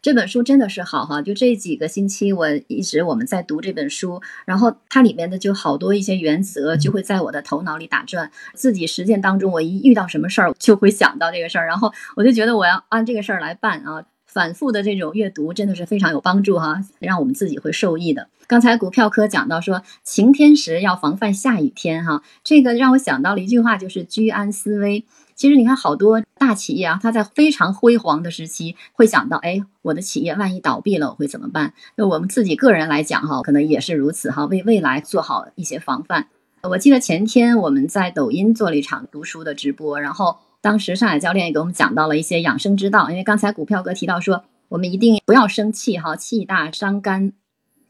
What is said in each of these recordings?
这本书真的是好哈，就这几个星期我一直我们在读这本书，然后它里面的就好多一些原则就会在我的头脑里打转，自己实践当中我一遇到什么事儿就会想到这个事儿，然后我就觉得我要按这个事儿来办啊。反复的这种阅读真的是非常有帮助哈，让我们自己会受益的。刚才股票科讲到说晴天时要防范下雨天哈，这个让我想到了一句话，就是居安思危。其实你看好多大企业啊，它在非常辉煌的时期会想到，哎，我的企业万一倒闭了，我会怎么办？那我们自己个人来讲哈，可能也是如此哈，为未来做好一些防范。我记得前天我们在抖音做了一场读书的直播，然后。当时上海教练也给我们讲到了一些养生之道，因为刚才股票哥提到说，我们一定不要生气哈，气大伤肝。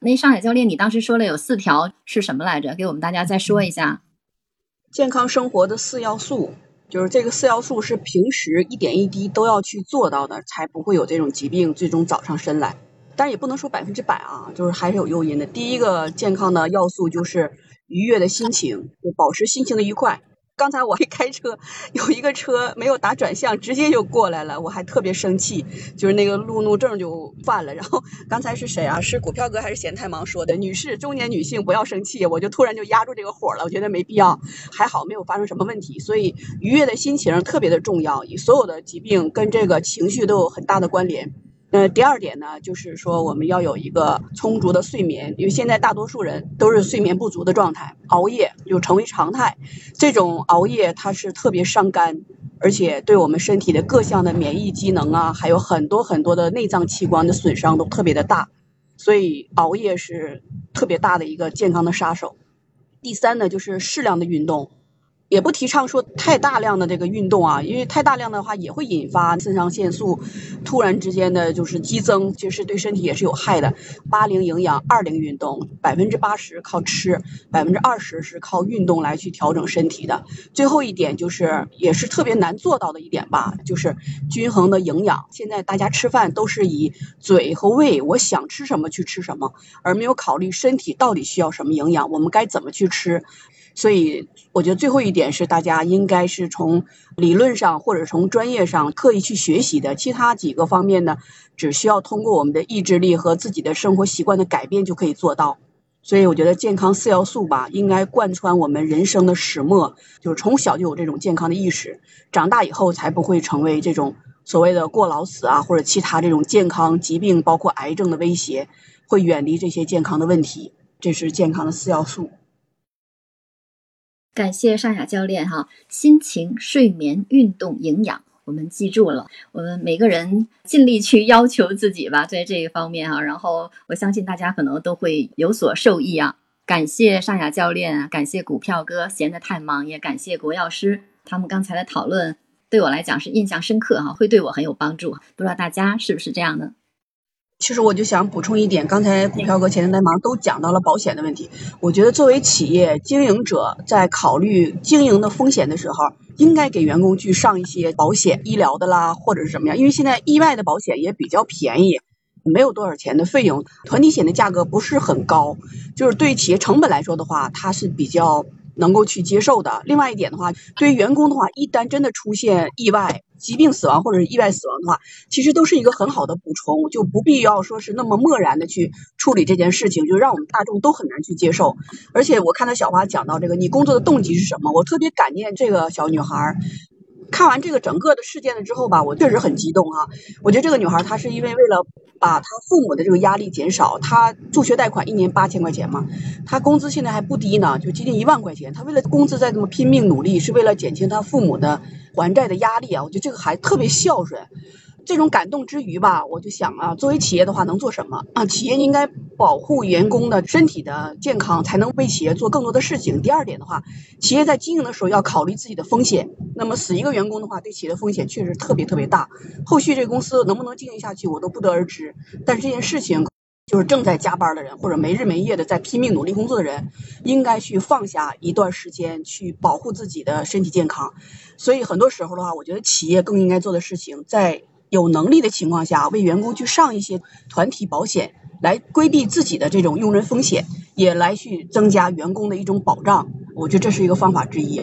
那上海教练，你当时说了有四条是什么来着？给我们大家再说一下。健康生活的四要素，就是这个四要素是平时一点一滴都要去做到的，才不会有这种疾病最终找上身来。但也不能说百分之百啊，就是还是有诱因的。第一个健康的要素就是愉悦的心情，就保持心情的愉快。刚才我一开车，有一个车没有打转向，直接就过来了，我还特别生气，就是那个路怒症就犯了。然后刚才是谁啊？是股票哥还是闲太忙说的？女士，中年女性不要生气。我就突然就压住这个火了，我觉得没必要，还好没有发生什么问题。所以愉悦的心情特别的重要，所有的疾病跟这个情绪都有很大的关联。呃，第二点呢，就是说我们要有一个充足的睡眠，因为现在大多数人都是睡眠不足的状态，熬夜就成为常态。这种熬夜它是特别伤肝，而且对我们身体的各项的免疫机能啊，还有很多很多的内脏器官的损伤都特别的大，所以熬夜是特别大的一个健康的杀手。第三呢，就是适量的运动。也不提倡说太大量的这个运动啊，因为太大量的话也会引发肾上腺素突然之间的就是激增，其实对身体也是有害的。八零营养，二零运动，百分之八十靠吃，百分之二十是靠运动来去调整身体的。最后一点就是也是特别难做到的一点吧，就是均衡的营养。现在大家吃饭都是以嘴和胃，我想吃什么去吃什么，而没有考虑身体到底需要什么营养，我们该怎么去吃。所以我觉得最后一点是，大家应该是从理论上或者从专业上刻意去学习的。其他几个方面呢，只需要通过我们的意志力和自己的生活习惯的改变就可以做到。所以我觉得健康四要素吧，应该贯穿我们人生的始末，就是从小就有这种健康的意识，长大以后才不会成为这种所谓的过劳死啊，或者其他这种健康疾病，包括癌症的威胁，会远离这些健康的问题。这是健康的四要素。感谢尚雅教练哈，心情、睡眠、运动、营养，我们记住了。我们每个人尽力去要求自己吧，在这一方面哈。然后我相信大家可能都会有所受益啊。感谢尚雅教练，感谢股票哥，闲得太忙，也感谢国药师，他们刚才的讨论对我来讲是印象深刻哈，会对我很有帮助。不知道大家是不是这样的？其实我就想补充一点，刚才股票哥、前天忙都讲到了保险的问题。我觉得作为企业经营者，在考虑经营的风险的时候，应该给员工去上一些保险、医疗的啦，或者是什么样。因为现在意外的保险也比较便宜，没有多少钱的费用，团体险的价格不是很高，就是对企业成本来说的话，它是比较。能够去接受的。另外一点的话，对于员工的话，一旦真的出现意外、疾病死亡或者是意外死亡的话，其实都是一个很好的补充，就不必要说是那么漠然的去处理这件事情，就让我们大众都很难去接受。而且我看到小花讲到这个，你工作的动机是什么？我特别感念这个小女孩。看完这个整个的事件了之后吧，我确实很激动哈。我觉得这个女孩她是因为为了把她父母的这个压力减少，她助学贷款一年八千块钱嘛，她工资现在还不低呢，就接近一万块钱。她为了工资在这么拼命努力，是为了减轻她父母的还债的压力啊。我觉得这个孩子特别孝顺。这种感动之余吧，我就想啊，作为企业的话能做什么啊？企业应该保护员工的身体的健康，才能为企业做更多的事情。第二点的话，企业在经营的时候要考虑自己的风险。那么死一个员工的话，对企业的风险确实特别特别大。后续这个公司能不能经营下去，我都不得而知。但是这件事情，就是正在加班的人或者没日没夜的在拼命努力工作的人，应该去放下一段时间去保护自己的身体健康。所以很多时候的话，我觉得企业更应该做的事情，在有能力的情况下，为员工去上一些团体保险，来规避自己的这种用人风险，也来去增加员工的一种保障。我觉得这是一个方法之一。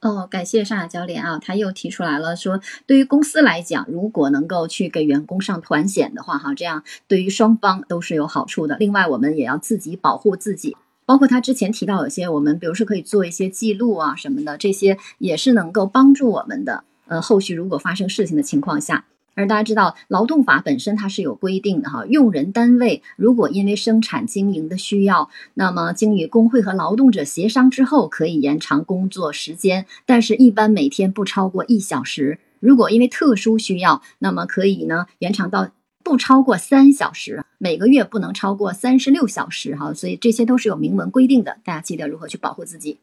哦，感谢尚雅教练啊，他又提出来了，说对于公司来讲，如果能够去给员工上团险的话，哈，这样对于双方都是有好处的。另外，我们也要自己保护自己，包括他之前提到有些我们，比如说可以做一些记录啊什么的，这些也是能够帮助我们的。呃，后续如果发生事情的情况下。而大家知道，劳动法本身它是有规定的哈，用人单位如果因为生产经营的需要，那么经与工会和劳动者协商之后，可以延长工作时间，但是一般每天不超过一小时。如果因为特殊需要，那么可以呢延长到不超过三小时，每个月不能超过三十六小时哈。所以这些都是有明文规定的，大家记得如何去保护自己。